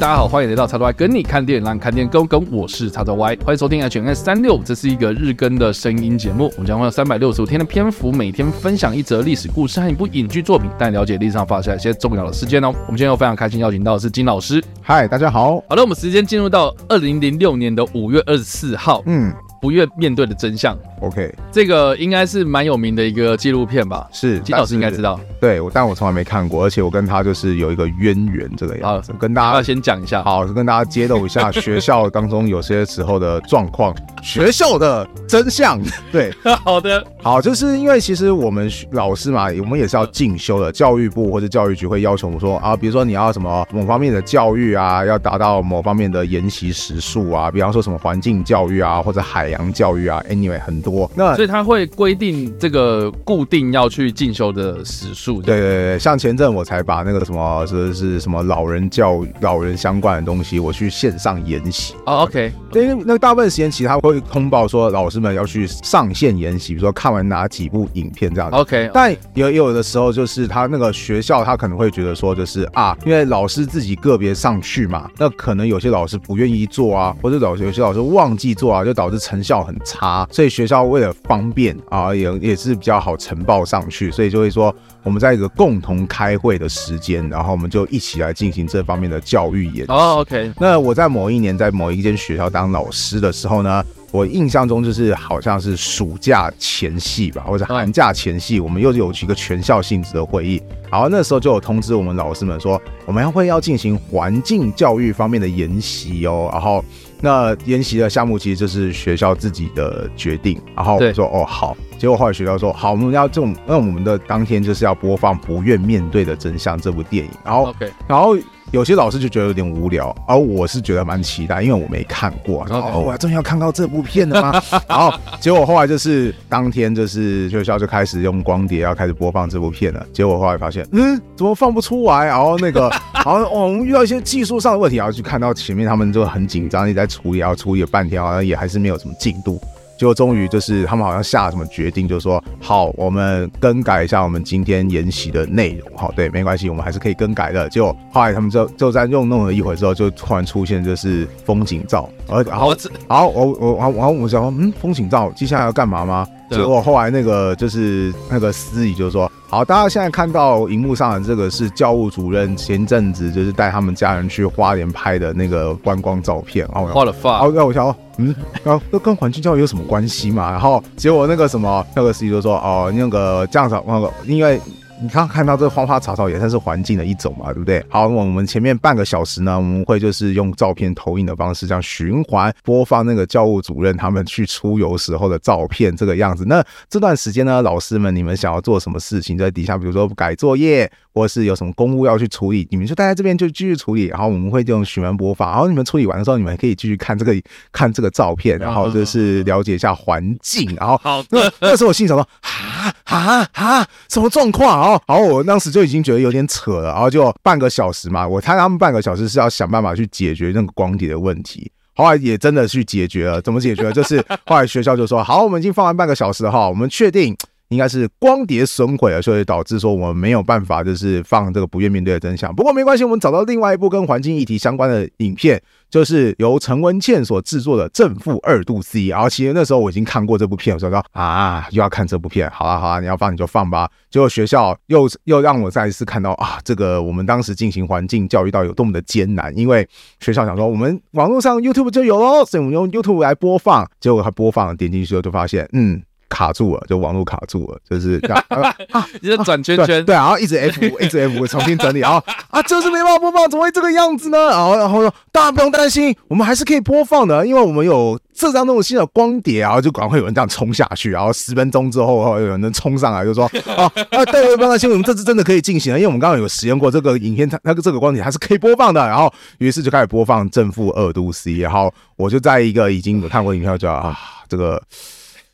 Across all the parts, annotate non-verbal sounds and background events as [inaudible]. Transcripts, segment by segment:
大家好，欢迎来到叉叉 Y 跟你看电影，让看电影更跟。我是叉叉 Y，欢迎收听 HNS 三六，这是一个日更的声音节目。我们将会有三百六十五天的篇幅，每天分享一则历史故事和一部影剧作品，带你了解历史上发生一些重要的事件哦。我们今天又非常开心邀请到的是金老师。嗨，大家好。好了，我们时间进入到二零零六年的五月二十四号。嗯。不愿面对的真相。OK，这个应该是蛮有名的一个纪录片吧？是，金老师应该知道。对，但我从来没看过，而且我跟他就是有一个渊源，这个样子。跟大家要先讲一下，好，跟大家揭露一下 [laughs] 学校当中有些时候的状况，学校的真相。[laughs] 对，好的，好，就是因为其实我们老师嘛，我们也是要进修的，教育部或者教育局会要求我们说啊，比如说你要什么某方面的教育啊，要达到某方面的研习时数啊，比方说什么环境教育啊，或者海洋教育啊，anyway 很多，那所以他会规定这个固定要去进修的时数。对对对，像前阵我才把那个什么是是什么老人教育、老人相关的东西，我去线上研习。哦、oh，OK，因为那个大部分时间其实他会通报说老师们要去上线研习，比如说看完哪几部影片这样子。OK，但也有的时候就是他那个学校他可能会觉得说就是啊，因为老师自己个别上去嘛，那可能有些老师不愿意做啊，或者老师有些老师忘记做啊，就导致成效很差，所以学校为了方便啊，也也是比较好呈报上去，所以就会说我们在一个共同开会的时间，然后我们就一起来进行这方面的教育研习。哦，OK。那我在某一年在某一间学校当老师的时候呢，我印象中就是好像是暑假前夕吧，或者寒假前夕，我们又有一个全校性质的会议，然后那时候就有通知我们老师们说，我们会要进行环境教育方面的研习哦，然后。那研习的项目其实就是学校自己的决定，然后我说哦好，结果后来学校说好，我们要这种，那我们的当天就是要播放《不愿面对的真相》这部电影，然后.然后。有些老师就觉得有点无聊，而我是觉得蛮期待，因为我没看过。然后哦，我终于要看到这部片了吗？[laughs] 然后结果后来就是当天就是学校就开始用光碟要开始播放这部片了。结果后来发现，嗯，怎么放不出来？然后那个，[laughs] 然后哦，我们遇到一些技术上的问题，然后去看到前面他们就很紧张，一直在处理，然后处理了半天，好像也还是没有什么进度。就终于就是他们好像下了什么决定，就是说好，我们更改一下我们今天研习的内容。好，对，没关系，我们还是可以更改的。结果后来他们就就在用弄了一会之后，就突然出现就是风景照。而好，好，我我然后我想说，嗯，风景照接下来要干嘛吗？结果后来那个就是那个司仪就说，好，大家现在看到荧幕上的这个是教务主任前阵子就是带他们家人去花莲拍的那个观光照片。然后花了发，哦，那我想哦。嗯，然后这跟环境教育有什么关系嘛？然后结果那个什么那个司机就说哦，那个这样子那个，因为。你刚刚看到这花花草草也算是环境的一种嘛，对不对？好，我们前面半个小时呢，我们会就是用照片投影的方式，这样循环播放那个教务主任他们去出游时候的照片，这个样子。那这段时间呢，老师们你们想要做什么事情，在底下，比如说改作业，或是有什么公务要去处理，你们就待在这边就继续处理。然后我们会用循环播放，然后你们处理完的时候，你们可以继续看这个看这个照片，然后就是了解一下环境。然后好，那那时候我心想说，啊啊啊，什么状况啊？哦，好我当时就已经觉得有点扯了，然后就半个小时嘛，我猜他们半个小时是要想办法去解决那个光碟的问题。后来也真的去解决了，怎么解决？就是后来学校就说：“好，我们已经放完半个小时了哈，我们确定应该是光碟损毁了，所以导致说我们没有办法就是放这个不愿面对的真相。不过没关系，我们找到另外一部跟环境议题相关的影片。”就是由陈文茜所制作的正负二度 C，然后其实那时候我已经看过这部片，我说说啊，又要看这部片，好啊好啊，你要放你就放吧。结果学校又又让我再一次看到啊，这个我们当时进行环境教育到有多么的艰难，因为学校想说我们网络上 YouTube 就有喽，所以我们用 YouTube 来播放，结果他播放点进去之后就发现，嗯。卡住了，就网络卡住了，就是这样 [laughs] 啊，[laughs] 你在转圈圈，对，对，然后一直 F 一直 F 重新整理，然后啊，就是没办法播放，怎么会这个样子呢？然后然后说大家不用担心，我们还是可以播放的，因为我们有这张那种新的光碟，然后就赶快有人这样冲下去，然后十分钟之后有人能冲上来，就说啊啊，对，不用担心，我们这次真的可以进行了，因为我们刚刚有实验过这个影片，它那个这个光碟还是可以播放的，然后于是就开始播放正负二度 C，然后我就在一个已经有看过影片，就啊这个。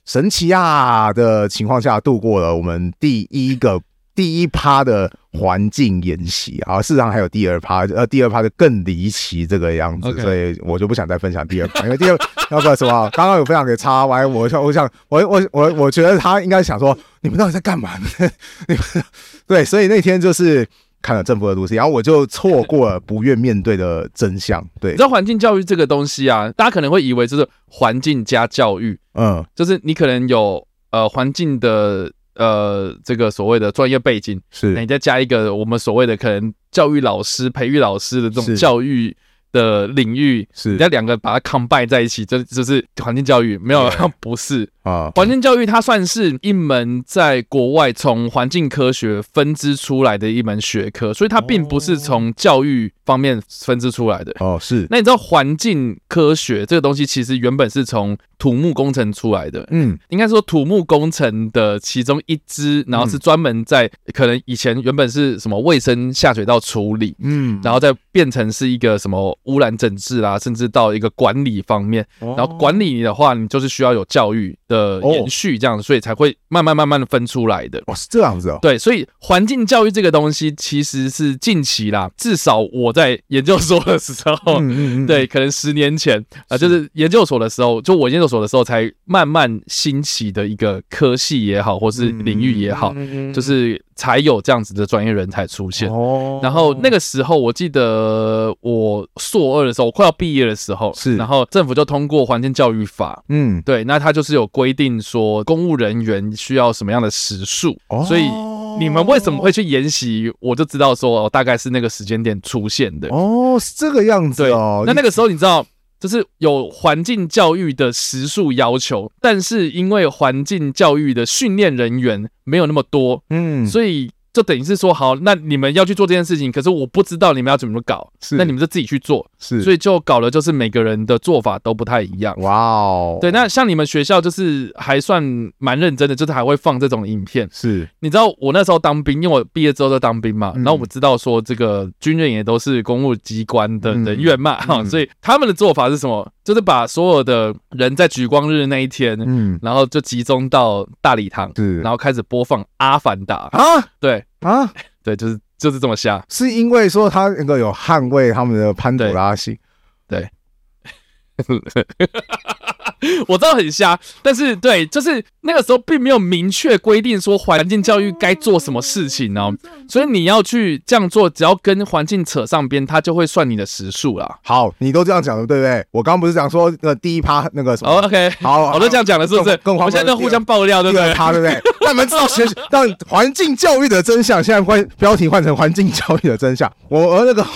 神奇啊的情况下度过了我们第一个第一趴的环境演习啊，事实上还有第二趴，呃，第二趴就更离奇这个样子，所以我就不想再分享第二趴，因为第二那个什么，刚刚有分享给叉 Y，我想，我想，我我我我觉得他应该想说，你们到底在干嘛呢？[laughs] 你们对，所以那天就是看了政府的东西然后我就错过了不愿面对的真相。[laughs] 对，你知道环境教育这个东西啊，大家可能会以为就是环境加教育，嗯，就是你可能有呃环境的呃这个所谓的专业背景，是，你再加一个我们所谓的可能教育老师、培育老师的这种教育。的领域是，你要两个把它 combine 在一起，这就是环境教育，没有 [laughs] 不是啊。环境教育它算是一门在国外从环境科学分支出来的一门学科，所以它并不是从教育方面分支出来的。哦。是，那你知道环境科学这个东西其实原本是从土木工程出来的，嗯，应该说土木工程的其中一支，然后是专门在可能以前原本是什么卫生下水道处理，嗯，然后再变成是一个什么污染整治啦，甚至到一个管理方面，然后管理的话，你就是需要有教育的延续，这样，所以才会慢慢慢慢的分出来的。哦，是这样子哦。对，所以环境教育这个东西其实是近期啦，至少我在研究所的时候，对，可能十年前啊，就是研究所的时候，就我研究所的时候才慢慢兴起的一个科系也好，或是领域也好，就是才有这样子的专业人才出现。哦，然后那个时候我记得我硕二的时候，我快要毕业的时候，是，然后政府就通过环境教育法，嗯，对，那它就是有规定说公务人员需要什么样的时数，所以你们为什么会去研习，我就知道说大概是那个时间点出现的。哦，是这个样子哦。那那个时候你知道。就是有环境教育的时数要求，但是因为环境教育的训练人员没有那么多，嗯，所以。就等于是说，好，那你们要去做这件事情，可是我不知道你们要怎么搞，是，那你们就自己去做，是，所以就搞了，就是每个人的做法都不太一样。哇哦，对，那像你们学校就是还算蛮认真的，就是还会放这种影片。是，你知道我那时候当兵，因为我毕业之后就当兵嘛，然后我知道说这个军人也都是公务机关的人员嘛，哈，所以他们的做法是什么？就是把所有的人在举光日那一天，嗯，然后就集中到大礼堂，是，然后开始播放《阿凡达》啊，对。啊，[laughs] 对，就是就是这么瞎，是因为说他那个有捍卫他们的潘朵拉星，对。[laughs] 对 [laughs] 我知道很瞎，但是对，就是那个时候并没有明确规定说环境教育该做什么事情呢，所以你要去这样做，只要跟环境扯上边，他就会算你的时数了。好，你都这样讲了，对不对？我刚刚不是讲说那个第一趴那个什么？OK，好，我都这样讲了，是不是？跟我们现在都互相爆料，对不对？他对不对？让你们知道学让环境教育的真相。现在换标题换成环境教育的真相。我那个。[laughs]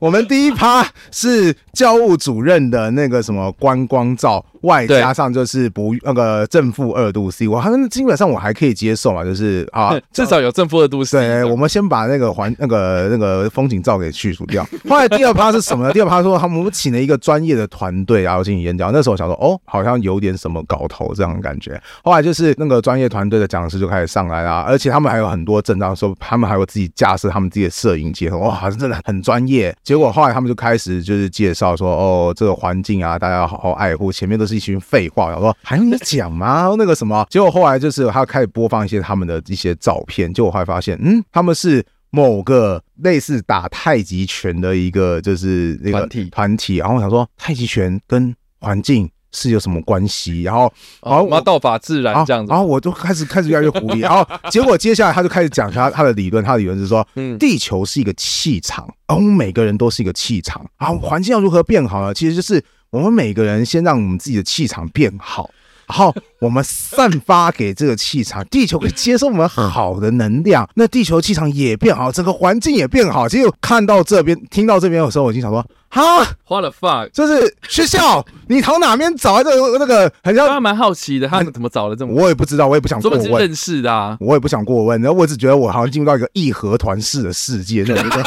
我们第一趴是教务主任的那个什么观光照，外加上就是不那个正负二度 C，我好像基本上我还可以接受嘛，就是啊，[laughs] 至少有正负二度 C。对，我们先把那个环那个那个风景照给去除掉。[laughs] 后来第二趴是什么呢？第二趴说他们请了一个专业的团队然后进行演讲。那时候我想说哦，好像有点什么搞头这样的感觉。后来就是那个专业团队的讲师就开始上来啦，而且他们还有很多证照，说他们还有自己架设他们自己的摄影机，哇，好像真的很专业。结果后来他们就开始就是介绍说，哦，这个环境啊，大家要好好爱护。前面都是一群废话，我说还用你讲吗？[laughs] 那个什么？结果后来就是他开始播放一些他们的一些照片，结果后来发现，嗯，他们是某个类似打太极拳的一个就是那个团体团体。然后我想说，太极拳跟环境。是有什么关系？然后，然后我道法自然这样子，然后我就开始开始越来越狐狸。然后结果接下来他就开始讲他他的理论，他的理论是说，嗯，地球是一个气场，而我们每个人都是一个气场。然后环境要如何变好呢？其实就是我们每个人先让我们自己的气场变好，然后我们散发给这个气场，地球可以接受我们好的能量，那地球气场也变好，整个环境也变好。结果看到这边，听到这边的时候，我已经想说。哈，What the fuck？就是学校，你从哪边找来这个那个？很像，他蛮好奇的，他怎么找的这么？我也不知道，我也不想过问。认识的啊，我也不想过问。然后我只觉得我好像进入到一个义和团式的世界，那种。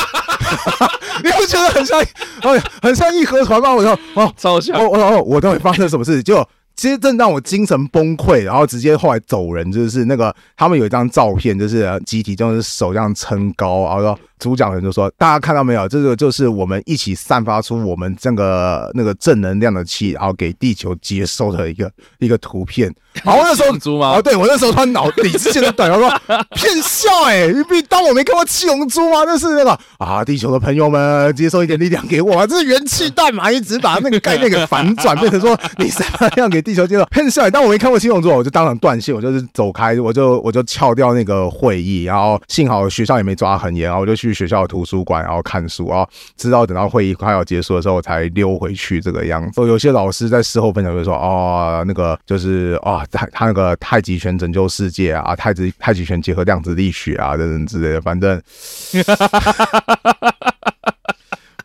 [laughs] 你不觉得很像？哎，很像义和团吗？我说哦，超像。我我哦，我到底发生什么事？就。其实正让我精神崩溃，然后直接后来走人，就是那个他们有一张照片，就是集体就是手这样撑高，然后说主讲人就说：“大家看到没有？这个就是我们一起散发出我们这个那个正能量的气，然后给地球接收的一个一个图片。” [laughs] 然后那时候猪吗？啊，对我那时候他脑理智线的短，我说 [laughs] 骗笑哎、欸，你当我没看过七龙珠吗？那是那个啊，地球的朋友们接受一点力量给我啊，这是元气弹嘛，一直把那个概念给反转，变成说你什么样给地球接受骗笑、欸。当我没看过七龙珠，我就当场断线，我就是走开，我就我就翘掉那个会议，然后幸好学校也没抓很严，然后我就去学校的图书馆，然后看书，然后直到等到会议快要结束的时候，我才溜回去这个样子。有些老师在事后分享就说，哦，那个就是他他那个太极拳拯救世界啊，太极太极拳结合量子力学啊等等之类的，反正，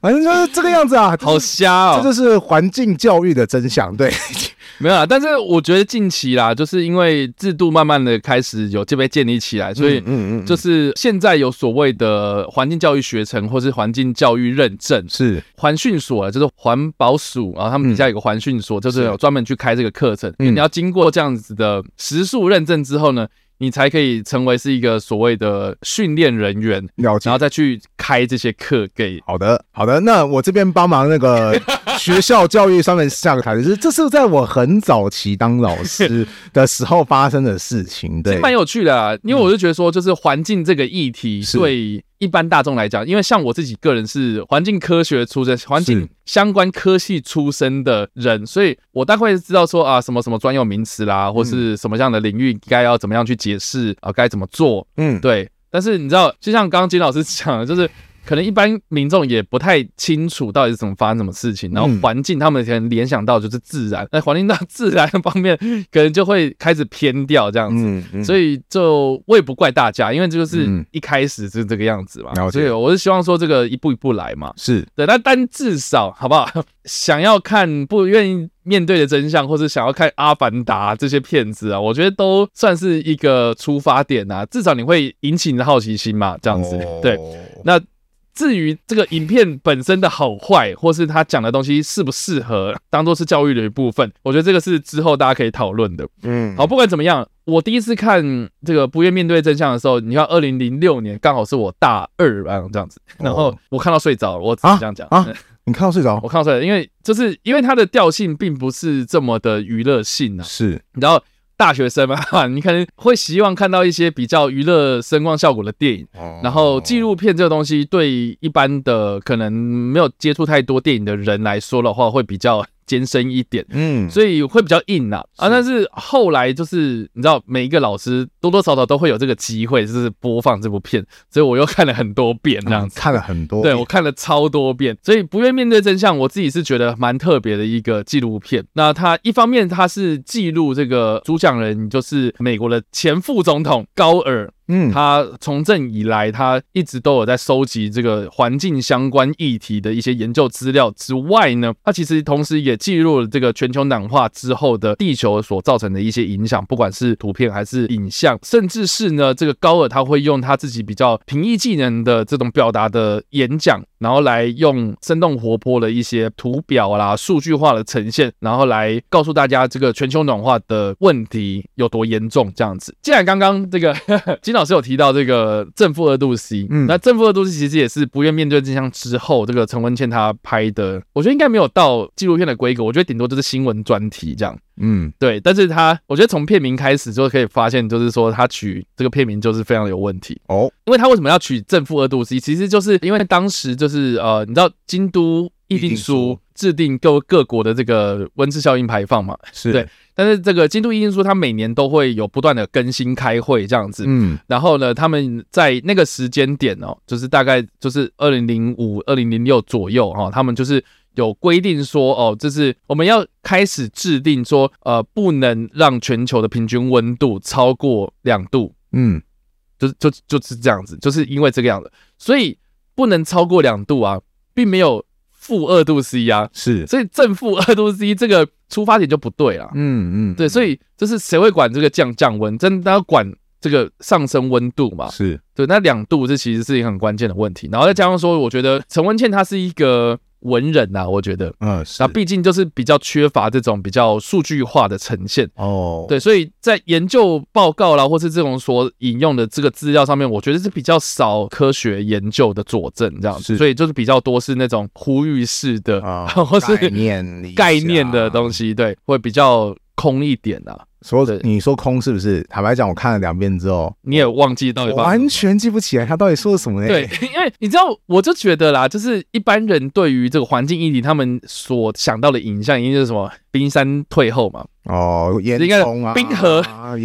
反正就是这个样子啊，好瞎哦，这就是环境教育的真相，对。[laughs] 没有啊，但是我觉得近期啦，就是因为制度慢慢的开始有这边建立起来，所以嗯嗯，就是现在有所谓的环境教育学程或是环境教育认证，是。环训所，就是环保署，然后他们底下有个环训所，就是有专门去开这个课程，你要经过这样子的时数认证之后呢，你才可以成为是一个所谓的训练人员，了解，然后再去开这些课给。好的，好的，那我这边帮忙那个 [laughs] 学校教育上面下个台，阶是这是在我很早期当老师 [laughs] 的时候发生的事情，对，蛮有趣的啊，因为我就觉得说，就是环境这个议题对。一般大众来讲，因为像我自己个人是环境科学出身、环境相关科系出身的人，所以我大概知道说啊，什么什么专有名词啦，或是什么样的领域该要怎么样去解释啊，该怎么做，嗯，对。但是你知道，就像刚刚金老师讲的，就是。可能一般民众也不太清楚到底是怎么发生什么事情，然后环境他们可能联想到就是自然，那环境到自然方面可能就会开始偏掉这样子，嗯嗯、所以就我也不怪大家，因为这就是一开始是这个样子嘛，嗯、所以我是希望说这个一步一步来嘛，是。对，那但至少好不好？想要看不愿意面对的真相，或是想要看《阿凡达》这些片子啊，我觉得都算是一个出发点啊，至少你会引起你的好奇心嘛，这样子，哦、对，那。至于这个影片本身的好坏，或是他讲的东西适不适合当做是教育的一部分，我觉得这个是之后大家可以讨论的。嗯，好，不管怎么样，我第一次看这个不愿面对真相的时候，你看二零零六年刚好是我大二啊这样子，然后我看到睡着了，我只是这样讲。啊，啊，你看到睡着，我看到睡着，因为就是因为它的调性并不是这么的娱乐性啊，是，然后。大学生嘛，[laughs] 你可能会希望看到一些比较娱乐声光效果的电影，然后纪录片这个东西对一般的可能没有接触太多电影的人来说的话，会比较。艰深一点，嗯，所以会比较硬呐啊，啊，但是后来就是你知道，每一个老师多多少少都会有这个机会，就是播放这部片，所以我又看了很多遍，这样子、嗯、看了很多，对我看了超多遍，所以不愿面对真相，我自己是觉得蛮特别的一个纪录片。那它一方面它是记录这个主讲人，就是美国的前副总统高尔。嗯，他从政以来，他一直都有在收集这个环境相关议题的一些研究资料之外呢，他其实同时也记录了这个全球暖化之后的地球所造成的一些影响，不管是图片还是影像，甚至是呢，这个高尔他会用他自己比较平易近人的这种表达的演讲，然后来用生动活泼的一些图表啦、数据化的呈现，然后来告诉大家这个全球暖化的问题有多严重。这样子，既然刚刚这个今 [laughs] 老师有提到这个正负二度 C，嗯，那正负二度 C 其实也是不愿面对真相之后，这个陈文茜她拍的，我觉得应该没有到纪录片的规格，我觉得顶多就是新闻专题这样，嗯，对。但是他，我觉得从片名开始就可以发现，就是说他取这个片名就是非常的有问题。哦，因为他为什么要取正负二度 C？其实就是因为当时就是呃，你知道京都议定书制定各各国的这个温室效应排放嘛，是。对。但是这个京都议定书，它每年都会有不断的更新开会这样子，嗯，然后呢，他们在那个时间点哦，就是大概就是二零零五、二零零六左右哈，他们就是有规定说哦，就是我们要开始制定说，呃，不能让全球的平均温度超过两度，嗯，就就就是这样子，就是因为这个样子，所以不能超过两度啊，并没有。负二度 C 啊，是，所以正负二度 C 这个出发点就不对了。嗯嗯，对，所以就是谁会管这个降降温？真的要管这个上升温度嘛？是对，那两度这其实是一个很关键的问题。然后再加上说，我觉得陈文茜她是一个。文人呐、啊，我觉得，嗯，那毕竟就是比较缺乏这种比较数据化的呈现。哦，对，所以在研究报告啦，或是这种所引用的这个资料上面，我觉得是比较少科学研究的佐证这样子，所以就是比较多是那种呼吁式的，[laughs] 或是概念概念的东西，对，会比较空一点啊。说你说空是不是？坦白讲，我看了两遍之后，你也忘记到底完全记不起来他到底说了什么呢？对，[laughs] 因为你知道，我就觉得啦，就是一般人对于这个环境议题，他们所想到的影像，一定就是什么冰山退后嘛。哦，应该冰河，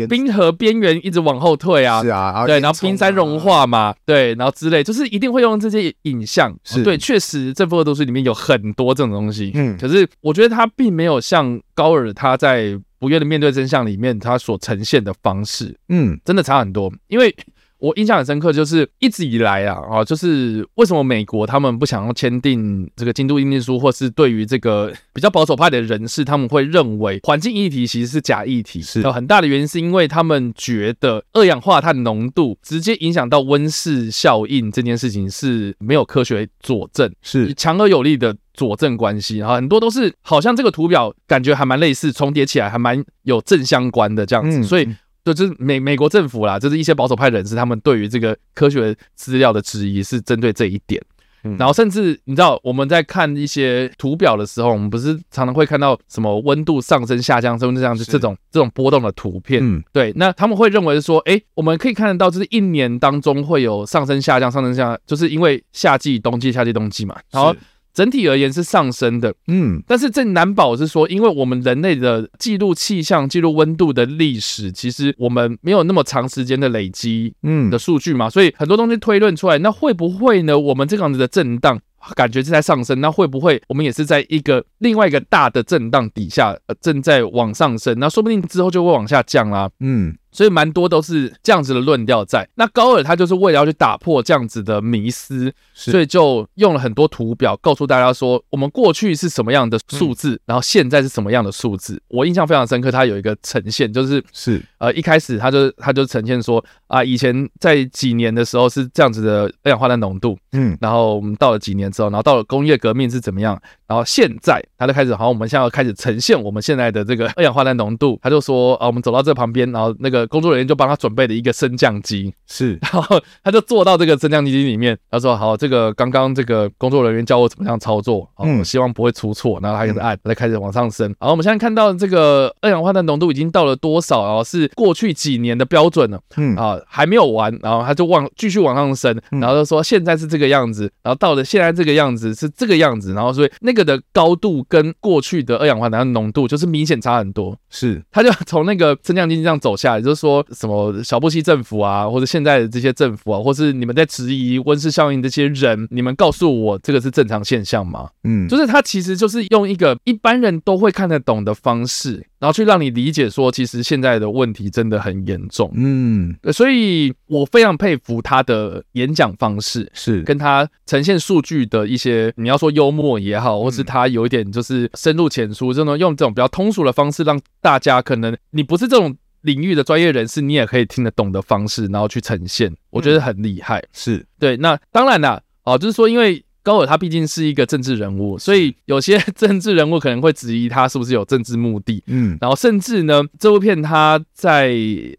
冰河边缘一直往后退啊。是啊，对，然后冰山融化嘛，对，然后之类，就是一定会用这些影像。是，对，确实，这部都市里面有很多这种东西。嗯，可是我觉得他并没有像高尔他在。不愿的面对真相里面，它所呈现的方式，嗯，真的差很多。因为我印象很深刻，就是一直以来啊，啊，就是为什么美国他们不想要签订这个京都议定书，或是对于这个比较保守派的人士，他们会认为环境议题其实是假议题。是，有很大的原因是因为他们觉得二氧化碳浓度直接影响到温室效应这件事情是没有科学佐证，是强而有力的。佐证关系啊，很多都是好像这个图表感觉还蛮类似，重叠起来还蛮有正相关的这样子，嗯、所以就就是美美国政府啦，就是一些保守派人士，他们对于这个科学资料的质疑是针对这一点。嗯、然后甚至你知道我们在看一些图表的时候，我们不是常常会看到什么温度上升、下降、升这样就这种这种波动的图片，嗯，对，那他们会认为说，哎，我们可以看得到，就是一年当中会有上升、下降、上升、下降，就是因为夏季、冬季、夏季、冬季嘛，然后。整体而言是上升的，嗯，但是这难保是说，因为我们人类的记录气象、记录温度的历史，其实我们没有那么长时间的累积，嗯，的数据嘛，所以很多东西推论出来，那会不会呢？我们这样子的震荡感觉是在上升，那会不会我们也是在一个另外一个大的震荡底下，呃，正在往上升？那说不定之后就会往下降啦，嗯。所以蛮多都是这样子的论调在。那高尔他就是为了要去打破这样子的迷思，所以就用了很多图表告诉大家说，我们过去是什么样的数字，然后现在是什么样的数字。我印象非常深刻，他有一个呈现，就是是呃一开始他就他就呈现说啊，以前在几年的时候是这样子的二氧化碳浓度，嗯，然后我们到了几年之后，然后到了工业革命是怎么样，然后现在他就开始好，我们现在要开始呈现我们现在的这个 [laughs] 二氧化碳浓度，他就说啊，我们走到这旁边，然后那个。工作人员就帮他准备了一个升降机，是，[laughs] 然后他就坐到这个升降机里面，他说：“好，这个刚刚这个工作人员教我怎么样操作，好，我希望不会出错。”然后他开始按，再开始往上升。然后，我们现在看到这个二氧化碳浓度已经到了多少？然后是过去几年的标准了，嗯啊，还没有完，然后他就往继续往上升，然后就说现在是这个样子，然后到了现在这个样子是这个样子，然后所以那个的高度跟过去的二氧化碳浓度就是明显差很多。是，他就从那个升降机这样走下来，就是。说什么小布希政府啊，或者现在的这些政府啊，或是你们在质疑温室效应这些人，你们告诉我这个是正常现象吗？嗯，就是他其实就是用一个一般人都会看得懂的方式，然后去让你理解说，其实现在的问题真的很严重。嗯，所以我非常佩服他的演讲方式，是跟他呈现数据的一些，你要说幽默也好，或是他有一点就是深入浅出，这种用这种比较通俗的方式，让大家可能你不是这种。领域的专业人士，你也可以听得懂的方式，然后去呈现，我觉得很厉害。是对，那当然啦，哦，就是说，因为高尔他毕竟是一个政治人物，所以有些 [laughs] 政治人物可能会质疑他是不是有政治目的。嗯，然后甚至呢，这部片他在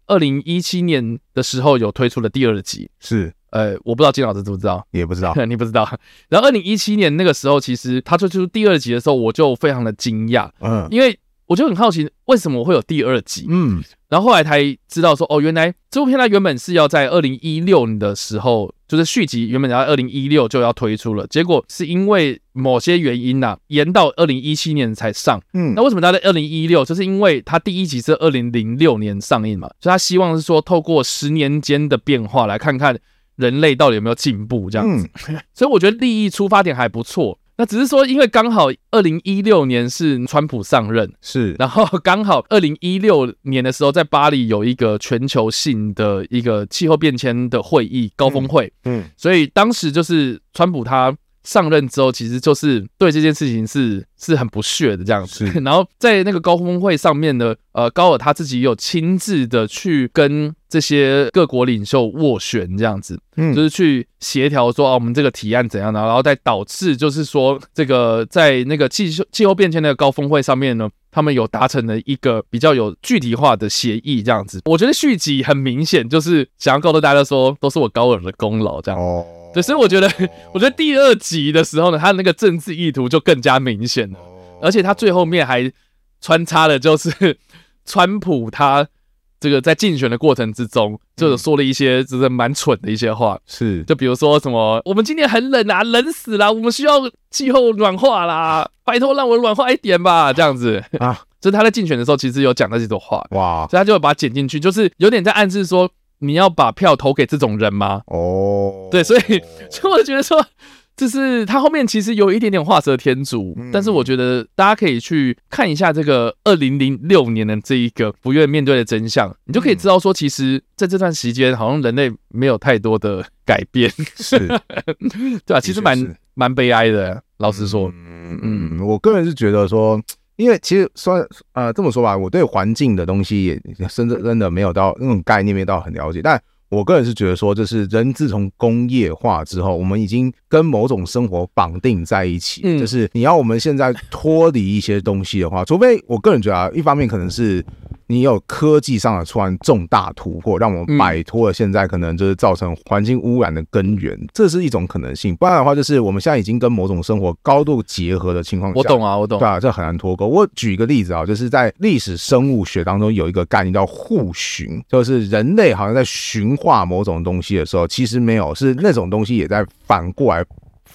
二零一七年的时候有推出了第二集。是，呃，我不知道金老师知不知道？也不知道，[laughs] 你不知道。然后二零一七年那个时候，其实他推出第二集的时候，我就非常的惊讶。嗯，因为我就很好奇，为什么会有第二集？嗯。然后后来才知道说，哦，原来这部片它原本是要在二零一六年的时候，就是续集原本在二零一六就要推出了，结果是因为某些原因呐、啊，延到二零一七年才上。嗯，那为什么它在二零一六？就是因为它第一集是二零零六年上映嘛，所以他希望是说透过十年间的变化来看看人类到底有没有进步这样子。嗯、[laughs] 所以我觉得利益出发点还不错。那只是说，因为刚好二零一六年是川普上任，是，然后刚好二零一六年的时候，在巴黎有一个全球性的一个气候变迁的会议高峰会，嗯，嗯，所以当时就是川普他。上任之后，其实就是对这件事情是是很不屑的这样子。[laughs] 然后在那个高峰会上面呢，呃，高尔他自己有亲自的去跟这些各国领袖斡旋这样子，嗯，就是去协调说啊，我们这个提案怎样的，然后再导致就是说这个在那个气候气候变迁那个高峰会上面呢，他们有达成了一个比较有具体化的协议这样子。我觉得续集很明显就是想要告诉大家说，都是我高尔的功劳这样。哦。对，所以我觉得，我觉得第二集的时候呢，他那个政治意图就更加明显了，而且他最后面还穿插了，就是 [laughs] 川普他这个在竞选的过程之中，就是说了一些就是蛮蠢的一些话，是。就比如说什么我们今年很冷啊，冷死了，我们需要气候暖化啦，[laughs] 拜托让我暖化一点吧，[laughs] 这样子。啊，就是他在竞选的时候其实有讲那几种话，哇，所以他就会把它剪进去，就是有点在暗示说你要把票投给这种人吗？哦，对，所以所以我觉得说。就是他后面其实有一点点画蛇添足，但是我觉得大家可以去看一下这个二零零六年的这一个不愿面对的真相，你就可以知道说，其实在这段时间好像人类没有太多的改变，是，[laughs] 对吧？其实蛮蛮悲哀的，老实说，嗯嗯，我个人是觉得说，因为其实说呃这么说吧，我对环境的东西也真的真的没有到那种概念，没有到很了解，但。我个人是觉得说，就是人自从工业化之后，我们已经跟某种生活绑定在一起。嗯，就是你要我们现在脱离一些东西的话，除非我个人觉得啊，一方面可能是。你有科技上的突然重大突破，让我们摆脱了现在可能就是造成环境污染的根源，嗯，这是一种可能性。不然的话，就是我们现在已经跟某种生活高度结合的情况下，我懂啊，我懂，对啊，这很难脱钩。我举一个例子啊，就是在历史生物学当中有一个概念叫互寻，就是人类好像在驯化某种东西的时候，其实没有，是那种东西也在反过来。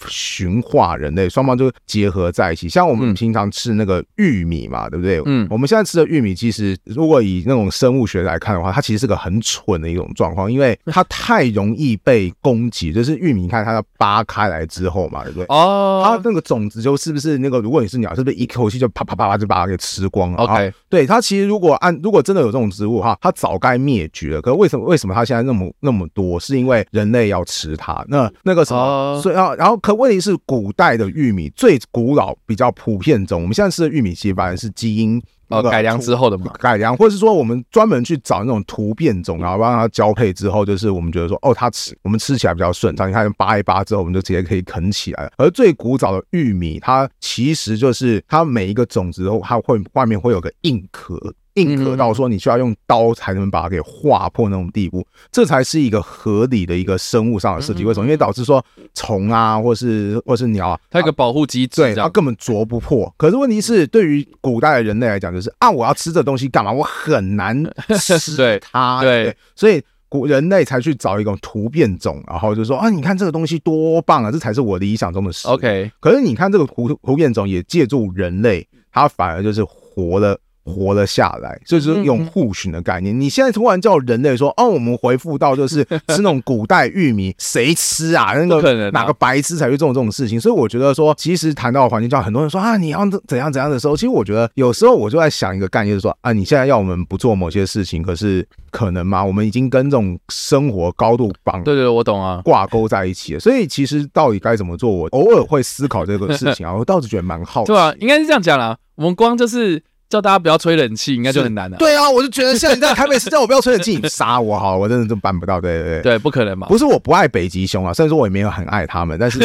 驯化人类，双方就结合在一起。像我们平常吃那个玉米嘛，对不对？嗯，我们现在吃的玉米，其实如果以那种生物学来看的话，它其实是个很蠢的一种状况，因为 [laughs] 它太容易被攻击。就是玉米，你看它要扒开来之后嘛，对不对？哦，它那个种子就是不是那个？如果你是鸟，是不是一口气就啪啪啪啪就把它给吃光了？OK，对，它其实如果按如果真的有这种植物哈，它早该灭绝了。可是为什么为什么它现在那么那么多？是因为人类要吃它？那那个什么？所以啊，然后。可问题是，古代的玉米最古老、比较普遍种，我们现在吃的玉米其实反而是基因呃改良之后的嘛，改良，或者是说我们专门去找那种突变种，然后让它交配之后，就是我们觉得说，哦，它吃我们吃起来比较顺畅，你看扒一扒之后，我们就直接可以啃起来了。而最古早的玉米，它其实就是它每一个种子后它会外面会有个硬壳。硬壳到说你需要用刀才能把它给划破那种地步，这才是一个合理的一个生物上的设计。为什么？因为导致说虫啊，或是或是鸟啊，它有个保护机制，对，它根本啄不破。可是问题是，对于古代的人类来讲，就是啊，我要吃这东西干嘛？我很难吃 [laughs] 它，对，所以古人类才去找一种突变种，然后就说啊，你看这个东西多棒啊，这才是我理想中的食。OK，可是你看这个突突变种也借助人类，它反而就是活了。活了下来，所以就是用互寻的概念。你现在突然叫人类说，哦，我们回复到就是 [laughs] 吃那种古代玉米，谁吃啊？那个哪个白痴才会做这种事情？所以我觉得说，其实谈到环境，叫很多人说啊，你要怎样怎样的时候，其实我觉得有时候我就在想一个概念，就是说啊，你现在要我们不做某些事情，可是可能吗？我们已经跟这种生活高度绑，对对，我懂啊，挂钩在一起了。所以其实到底该怎么做，我偶尔会思考这个事情啊。[laughs] 我倒是觉得蛮好奇，对啊，应该是这样讲啦。我们光就是。叫大家不要吹冷气，应该就很难了。对啊，我就觉得现在你在台北市叫我不要吹冷气，你 [laughs] 杀我好了，我真的就办不到。对对对，对，不可能嘛。不是我不爱北极熊啊，虽然说我也没有很爱他们，但是。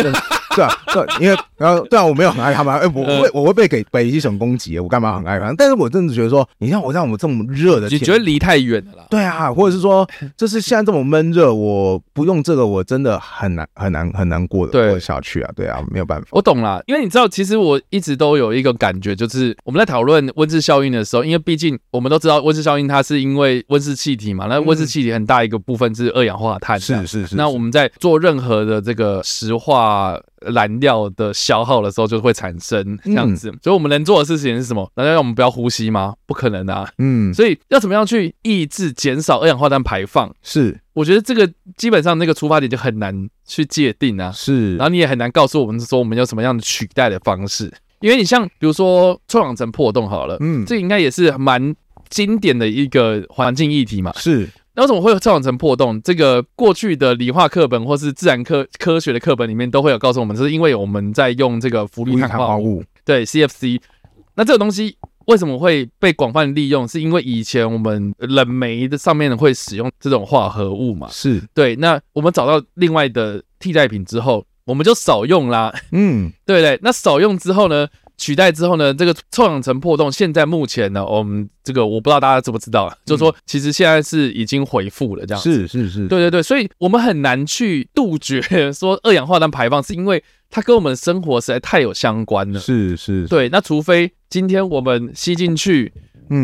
对啊，对，因为然后对啊，我没有很爱他们，哎，我我会我会被给北极熊攻击，我干嘛很爱他们？但是我真的觉得说，你像我像我们这么热的天，你觉得离太远了啦。对啊，或者是说，就是现在这么闷热，我不用这个，我真的很难很难很难过的过下去啊。对啊，没有办法。我懂了，因为你知道，其实我一直都有一个感觉，就是我们在讨论温室效应的时候，因为毕竟我们都知道温室效应它是因为温室气体嘛，那温室气体很大一个部分是二氧化碳，是是是。那我们在做任何的这个石化。燃料的消耗的时候就会产生这样子，所以我们能做的事情是什么？难道让我们不要呼吸吗？不可能啊！嗯，所以要怎么样去抑制减少二氧化碳排放？是，我觉得这个基本上那个出发点就很难去界定啊。是，然后你也很难告诉我们说我们有什么样的取代的方式，因为你像比如说臭氧层破洞好了，嗯，这应该也是蛮经典的一个环境议题嘛。是。那为什么会有臭氧层破洞？这个过去的理化课本或是自然科科学的课本里面都会有告诉我们，这是因为我们在用这个氟氯碳化物，对 CFC。那这个东西为什么会被广泛利用？是因为以前我们冷媒的上面会使用这种化合物嘛？是对。那我们找到另外的替代品之后，我们就少用啦。嗯，[laughs] 对不对。那少用之后呢？取代之后呢，这个臭氧层破洞现在目前呢，我们这个我不知道大家知不知道，就是说其实现在是已经回复了这样子。是是是，对对对，所以我们很难去杜绝说二氧化碳排放，是因为它跟我们生活实在太有相关了。是是，对，那除非今天我们吸进去，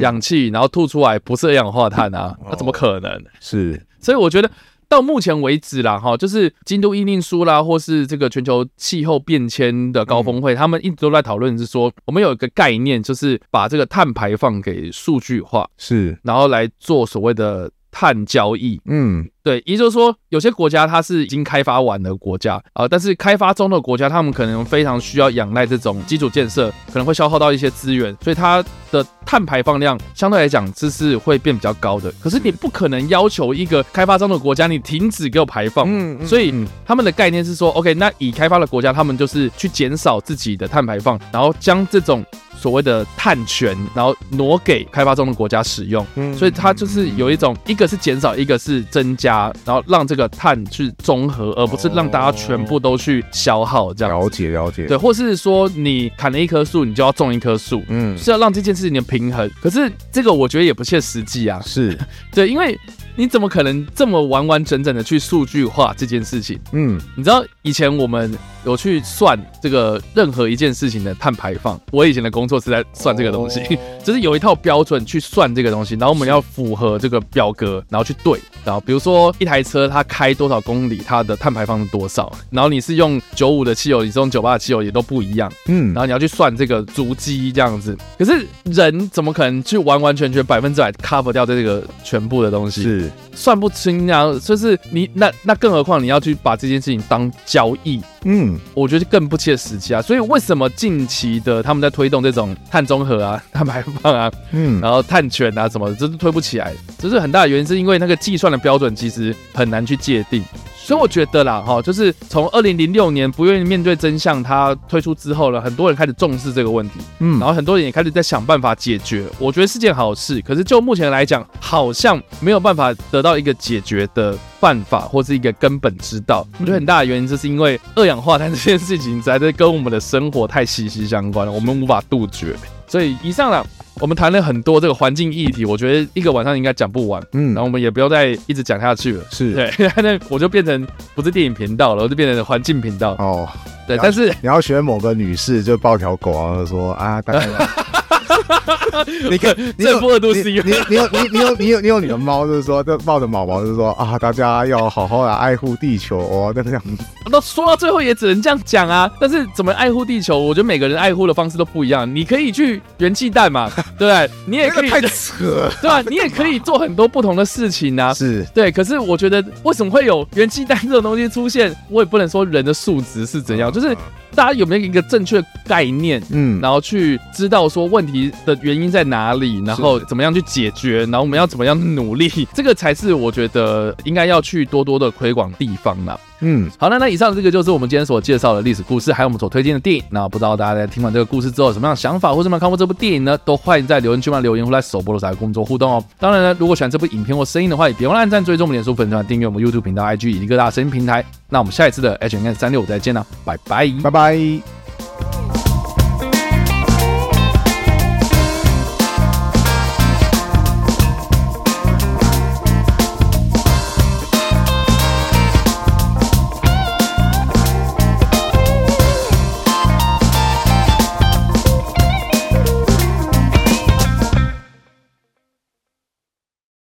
氧气，然后吐出来不是二氧化碳啊，那怎么可能？是，所以我觉得。到目前为止啦，哈，就是京都议定书啦，或是这个全球气候变迁的高峰会，他们一直都在讨论，是说我们有一个概念，就是把这个碳排放给数据化，是，然后来做所谓的碳交易，嗯。对，也就是说，有些国家它是已经开发完的国家啊，但是开发中的国家，他们可能非常需要仰赖这种基础建设，可能会消耗到一些资源，所以它的碳排放量相对来讲这是会变比较高的。可是你不可能要求一个开发中的国家你停止给我排放，嗯，所以他们的概念是说，OK，那已开发的国家他们就是去减少自己的碳排放，然后将这种所谓的碳权，然后挪给开发中的国家使用，嗯，所以它就是有一种一个是减少，一个是增加。然后让这个碳去综合，而不是让大家全部都去消耗这样。了解了解，对，或是说你砍了一棵树，你就要种一棵树，嗯，是要让这件事情的平衡。可是这个我觉得也不切实际啊。是 [laughs] 对，因为你怎么可能这么完完整整的去数据化这件事情？嗯，你知道以前我们。有去算这个任何一件事情的碳排放，我以前的工作是在算这个东西，[laughs] 就是有一套标准去算这个东西，然后我们要符合这个表格，然后去对，然后比如说一台车它开多少公里，它的碳排放是多少，然后你是用九五的汽油，你是用九八的汽油也都不一样，嗯，然后你要去算这个足迹这样子，可是人怎么可能去完完全全百分之百 cover 掉这个全部的东西？是算不清啊，就是你那那更何况你要去把这件事情当交易，嗯。我觉得更不切实际啊，所以为什么近期的他们在推动这种碳中和啊、碳排放啊，嗯，然后碳权啊什么的，这是推不起来。这是很大的原因，是因为那个计算的标准其实很难去界定。所以我觉得啦，哈，就是从二零零六年不愿意面对真相，它推出之后呢，很多人开始重视这个问题，嗯，然后很多人也开始在想办法解决。我觉得是件好事，可是就目前来讲，好像没有办法得到一个解决的办法，或是一个根本之道。我觉得很大的原因就是因为二氧化碳这件事情，实在跟我们的生活太息息相关了，我们无法杜绝。所以以上呢。我们谈了很多这个环境议题，我觉得一个晚上应该讲不完，嗯，然后我们也不要再一直讲下去了，是。对，[laughs] 那我就变成不是电影频道了，我就变成环境频道。哦，对，但是你要学某个女士就抱条狗啊，说啊，大概。[laughs] [laughs] 你看，[laughs] 这波都是你，你你有你你有你有你有你的猫，就是说，就抱着毛毛，就是说啊，大家要好好的爱护地球哦，那个样子。那说到最后也只能这样讲啊。但是怎么爱护地球，我觉得每个人爱护的方式都不一样。你可以去元气弹嘛，对，你也可以 [laughs] 太扯，对吧？你也可以做很多不同的事情啊。是对，可是我觉得为什么会有元气弹这种东西出现，我也不能说人的素质是怎样，就是。大家有没有一个正确概念？嗯，然后去知道说问题的原因在哪里，然后怎么样去解决，然后我们要怎么样努力，[laughs] 这个才是我觉得应该要去多多的推广地方呢。嗯，好，了那以上这个就是我们今天所介绍的历史故事，还有我们所推荐的电影。那不知道大家在听完这个故事之后有什么样的想法，或者有没有看过这部电影呢？都欢迎在留言区里留言或在首播的时候工作互动哦。当然呢，如果喜欢这部影片或声音的话，也别忘了按赞、追踪我们脸书粉团、订阅我们 YouTube 频道、IG 以及各大声音平台。那我们下一次的 HN 三六再见了，拜拜，拜拜。